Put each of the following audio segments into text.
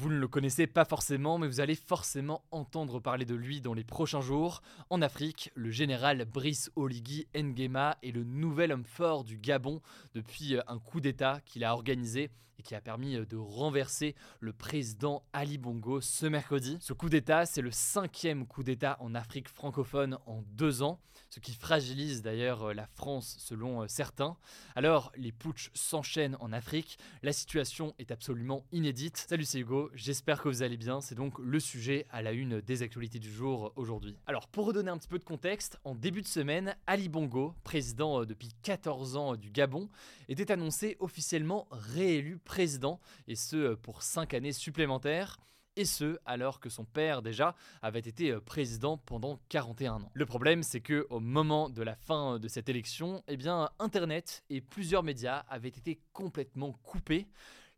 Vous ne le connaissez pas forcément, mais vous allez forcément entendre parler de lui dans les prochains jours. En Afrique, le général Brice Oligui Nguema est le nouvel homme fort du Gabon depuis euh, un coup d'État qu'il a organisé et qui a permis euh, de renverser le président Ali Bongo ce mercredi. Ce coup d'État, c'est le cinquième coup d'État en Afrique francophone en deux ans, ce qui fragilise d'ailleurs euh, la France selon certains. Alors, les putschs s'enchaînent en Afrique, la situation est absolument inédite. Salut c'est Hugo, j'espère que vous allez bien, c'est donc le sujet à la une des actualités du jour aujourd'hui. Alors, pour redonner un petit peu de contexte, en début de semaine, Ali Bongo, président depuis 14 ans du Gabon, était annoncé officiellement réélu président, et ce pour 5 années supplémentaires et ce alors que son père déjà avait été président pendant 41 ans. Le problème c'est que au moment de la fin de cette élection, eh internet et plusieurs médias avaient été complètement coupés.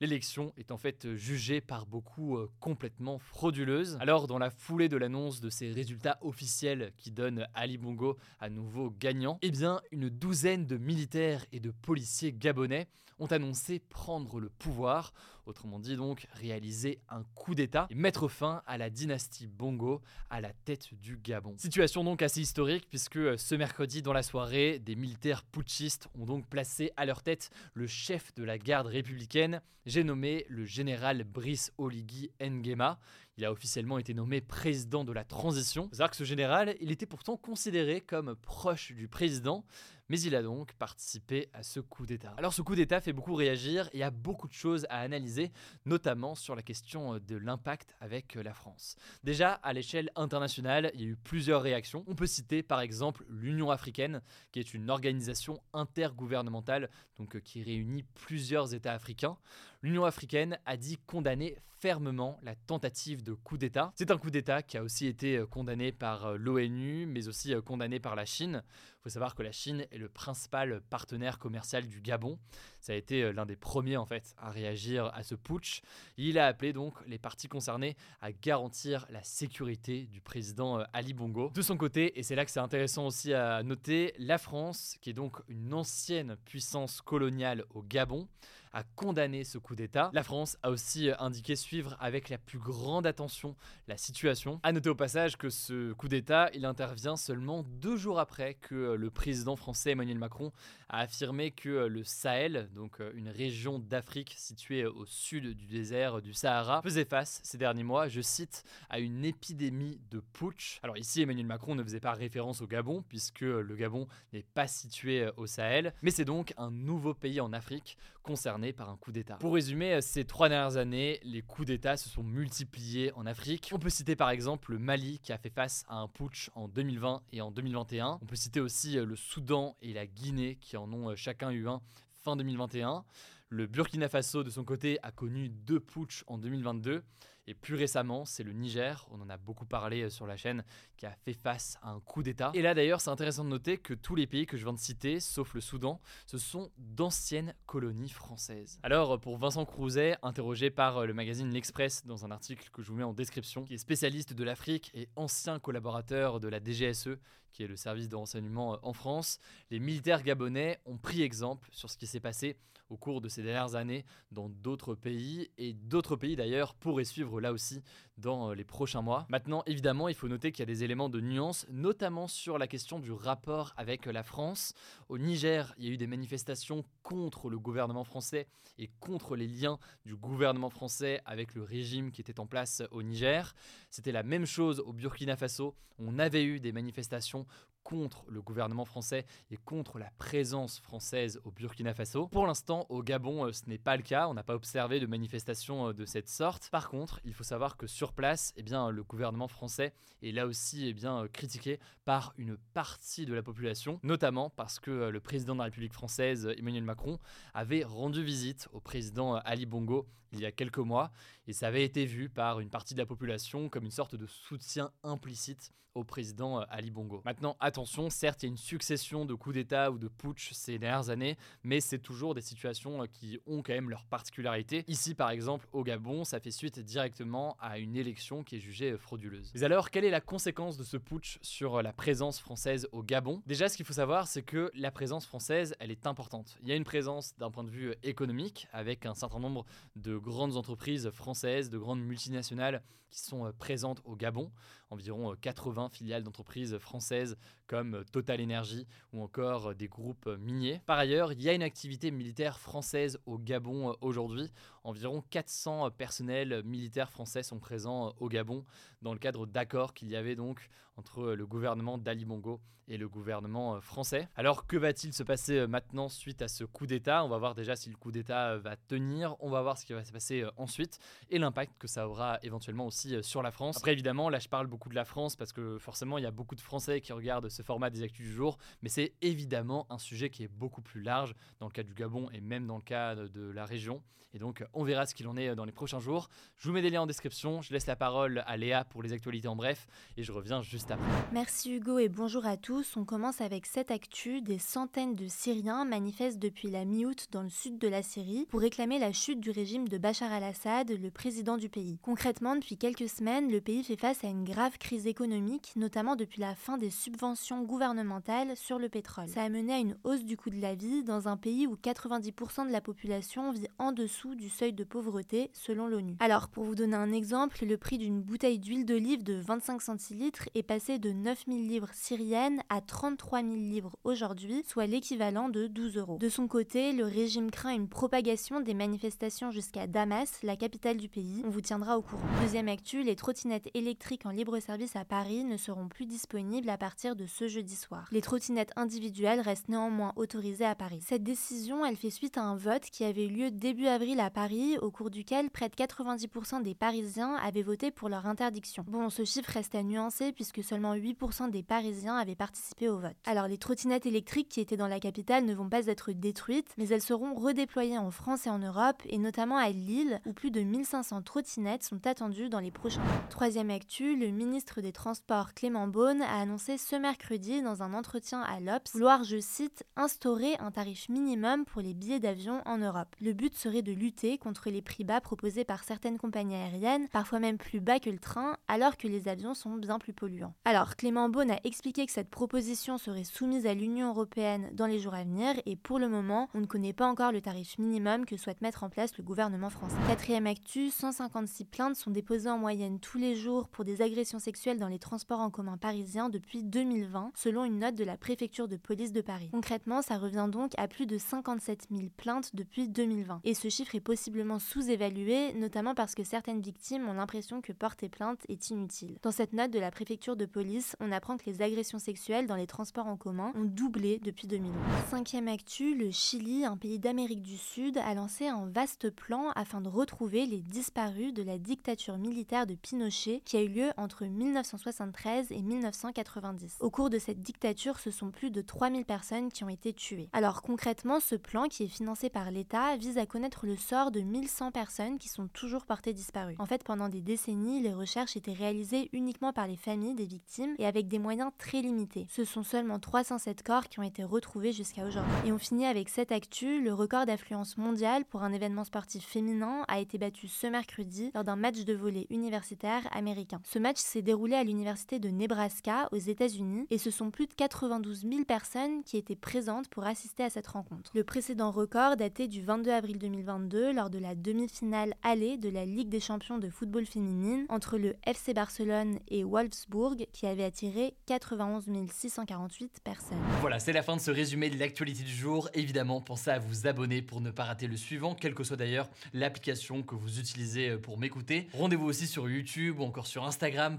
L'élection est en fait jugée par beaucoup euh, complètement frauduleuse. Alors, dans la foulée de l'annonce de ces résultats officiels qui donnent Ali Bongo à nouveau gagnant, eh bien, une douzaine de militaires et de policiers gabonais ont annoncé prendre le pouvoir, autrement dit donc réaliser un coup d'État et mettre fin à la dynastie Bongo à la tête du Gabon. Situation donc assez historique puisque euh, ce mercredi dans la soirée, des militaires putschistes ont donc placé à leur tête le chef de la garde républicaine, j'ai nommé le général Brice Oligui Nguema. Il a officiellement été nommé président de la transition. que ce général, il était pourtant considéré comme proche du président, mais il a donc participé à ce coup d'État. Alors ce coup d'État fait beaucoup réagir et il y a beaucoup de choses à analyser, notamment sur la question de l'impact avec la France. Déjà, à l'échelle internationale, il y a eu plusieurs réactions. On peut citer par exemple l'Union africaine, qui est une organisation intergouvernementale donc, euh, qui réunit plusieurs États africains. L'Union africaine a dit condamner fermement la tentative de coup d'État. C'est un coup d'État qui a aussi été euh, condamné par euh, l'ONU, mais aussi condamné par la Chine. Il faut savoir que la Chine est le principal partenaire commercial du Gabon. Ça a été euh, l'un des premiers en fait à réagir à ce putsch. Il a appelé donc les parties concernées à garantir la sécurité du président euh, Ali Bongo. De son côté, et c'est là que c'est intéressant aussi à noter, la France, qui est donc une ancienne puissance coloniale au Gabon, a condamné ce coup d'État. La France a aussi indiqué suivre avec la plus grande attention la situation. A noter au passage que ce coup d'État, il intervient seulement deux jours après que le président français Emmanuel Macron a affirmé que le Sahel, donc une région d'Afrique située au sud du désert du Sahara, faisait face ces derniers mois, je cite, à une épidémie de putsch. Alors ici, Emmanuel Macron ne faisait pas référence au Gabon, puisque le Gabon n'est pas situé au Sahel, mais c'est donc un nouveau pays en Afrique concerné par un coup d'État. Pour résumer, ces trois dernières années, les coups d'État se sont multipliés en Afrique. On peut citer par exemple le Mali qui a fait face à un putsch en 2020 et en 2021. On peut citer aussi le Soudan et la Guinée qui en ont chacun eu un fin 2021. Le Burkina Faso, de son côté, a connu deux putschs en 2022. Et plus récemment, c'est le Niger, on en a beaucoup parlé euh, sur la chaîne, qui a fait face à un coup d'État. Et là d'ailleurs, c'est intéressant de noter que tous les pays que je viens de citer, sauf le Soudan, ce sont d'anciennes colonies françaises. Alors, pour Vincent Crouzet, interrogé par euh, le magazine L'Express dans un article que je vous mets en description, qui est spécialiste de l'Afrique et ancien collaborateur de la DGSE, qui est le service de renseignement euh, en France, les militaires gabonais ont pris exemple sur ce qui s'est passé au cours de ces dernières années dans d'autres pays et d'autres pays d'ailleurs pourraient suivre là aussi dans euh, les prochains mois. Maintenant, évidemment, il faut noter qu'il y a des éléments de nuance, notamment sur la question du rapport avec la France. Au Niger, il y a eu des manifestations contre le gouvernement français et contre les liens du gouvernement français avec le régime qui était en place au Niger. C'était la même chose au Burkina Faso. On avait eu des manifestations contre le gouvernement français et contre la présence française au Burkina Faso. Pour l'instant, au Gabon, euh, ce n'est pas le cas. On n'a pas observé de manifestations euh, de cette sorte. Par contre, il faut savoir que sur place, eh bien, le gouvernement français est là aussi eh bien, euh, critiqué par une partie de la population, notamment parce que le président de la République française, Emmanuel Macron, avait rendu visite au président Ali Bongo il y a quelques mois, et ça avait été vu par une partie de la population comme une sorte de soutien implicite au président Ali Bongo. Maintenant, attention, certes, il y a une succession de coups d'État ou de putsch ces dernières années, mais c'est toujours des situations qui ont quand même leur particularité. Ici, par exemple, au Gabon, ça fait suite directement à une élection qui est jugée frauduleuse. Mais alors, quelle est la conséquence de ce putsch sur la présence française au Gabon? Déjà, ce qu'il faut savoir, c'est que la présence française, elle est importante. Il y a une présence d'un point de vue économique, avec un certain nombre de grandes entreprises françaises, de grandes multinationales qui sont euh, présentes au Gabon, environ 80 euh, filiales d'entreprises françaises comme euh, Total Energy ou encore des groupes miniers. Par ailleurs, il y a une activité militaire française au Gabon aujourd'hui. Environ 400 personnels militaires français sont présents au Gabon dans le cadre d'accords qu'il y avait donc entre le gouvernement d'Ali Bongo et le gouvernement français. Alors que va-t-il se passer maintenant suite à ce coup d'État? On va voir déjà si le coup d'État va tenir, on va voir ce qui va se passer ensuite et l'impact que ça aura éventuellement aussi euh, sur la France. Après, évidemment, là, je parle beaucoup de la France parce que forcément, il y a beaucoup de Français qui regardent ce format des actus du jour, mais c'est évidemment un sujet qui est beaucoup plus large dans le cas du Gabon et même dans le cas de la région. Et donc, on verra ce qu'il en est euh, dans les prochains jours. Je vous mets des liens en description. Je laisse la parole à Léa pour les actualités en bref et je reviens juste après. Merci Hugo et bonjour à tous. On commence avec cette actu. Des centaines de Syriens manifestent depuis la mi-août dans le sud de la Syrie pour réclamer la chute du régime de Bachar al-Assad, le président du pays. Concrètement, depuis quelques semaines, le pays fait face à une grave crise économique, notamment depuis la fin des subventions gouvernementales sur le pétrole. Ça a mené à une hausse du coût de la vie dans un pays où 90% de la population vit en dessous du seuil de pauvreté selon l'ONU. Alors, pour vous donner un exemple, le prix d'une bouteille d'huile d'olive de 25 centilitres est passé de 9000 livres syriennes à 33 000 livres aujourd'hui, soit l'équivalent de 12 euros. De son côté, le régime craint une propagation des manifestations jusqu'à Damas, la capitale du pays. On vous tiendra au courant. Deuxième actu, les trottinettes électriques en libre service à Paris ne seront plus disponibles à partir de ce jeudi soir. Les trottinettes individuelles restent néanmoins autorisées à Paris. Cette décision, elle fait suite à un vote qui avait eu lieu début avril à Paris, au cours duquel près de 90% des Parisiens avaient voté pour leur interdiction. Bon, ce chiffre reste à nuancer puisque seulement 8% des Parisiens avaient participé au vote. Alors les trottinettes électriques qui étaient dans la capitale ne vont pas être détruites, mais elles seront redéployées en France et en Europe, et notamment à Lille, où plus de 1500 trottinettes sont attendues dans les prochains mois. Troisième actu, le ministre des Transports Clément Beaune a annoncé ce mercredi dans un entretien à l'Obs vouloir, je cite, instaurer un tarif minimum pour les billets d'avion en Europe. Le but serait de lutter contre les prix bas proposés par certaines compagnies aériennes, parfois même plus bas que le train, alors que les avions sont bien plus polluants. Alors, Clément Beaune a expliqué que cette proposition serait soumise à l'Union européenne dans les jours à venir, et pour le moment, on ne connaît pas encore le tarif minimum que souhaite mettre en place le gouvernement français. Quatrième actu, 156 plaintes sont déposées en moyenne tous les jours pour des agressions sexuelles dans les transports en commun parisiens depuis 2020, selon une note de la préfecture de police de Paris. Concrètement, ça revient donc à plus de 57 000 plaintes depuis 2020. Et ce chiffre est possiblement sous-évalué, notamment parce que certaines victimes ont l'impression que porter plainte est inutile. Dans cette note de la préfecture de police, on apprend que les agressions sexuelles dans les transports en commun ont doublé depuis 2011. Cinquième actu, le Chili, un pays d'Amérique du Sud, a lancé un vaste plan afin de retrouver les disparus de la dictature militaire de Pinochet qui a eu lieu entre 1973 et 1990. Au cours de cette dictature, ce sont plus de 3000 personnes qui ont été tuées. Alors concrètement, ce plan qui est financé par l'État vise à connaître le sort de 1100 personnes qui sont toujours portées disparues. En fait, pendant des décennies, les recherches étaient réalisées uniquement par les familles des victimes et avec des moyens très limités. Ce sont seulement 307 corps qui ont été retrouvés jusqu'à aujourd'hui. Et on finit avec cette actu, le record d'affluence mondiale pour un événement sportif féminin a été battu ce mercredi lors d'un match de volley universitaire américain. Ce match s'est déroulé à l'université de Nebraska aux États-Unis et ce sont plus de 92 000 personnes qui étaient présentes pour assister à cette rencontre. Le précédent record datait du 22 avril 2022 lors de la demi-finale allée de la Ligue des champions de football féminine entre le FC Barcelone et Wolfsburg qui avait attiré 91 648 personnes. Voilà, c'est la fin de ce résumé de l'actualité du jour. Évidemment, pensez à vous abonner pour ne pas rater le suivant, quelle que soit d'ailleurs l'application que vous utilisez euh, pour m'écouter. Rendez-vous aussi sur YouTube ou encore sur Instagram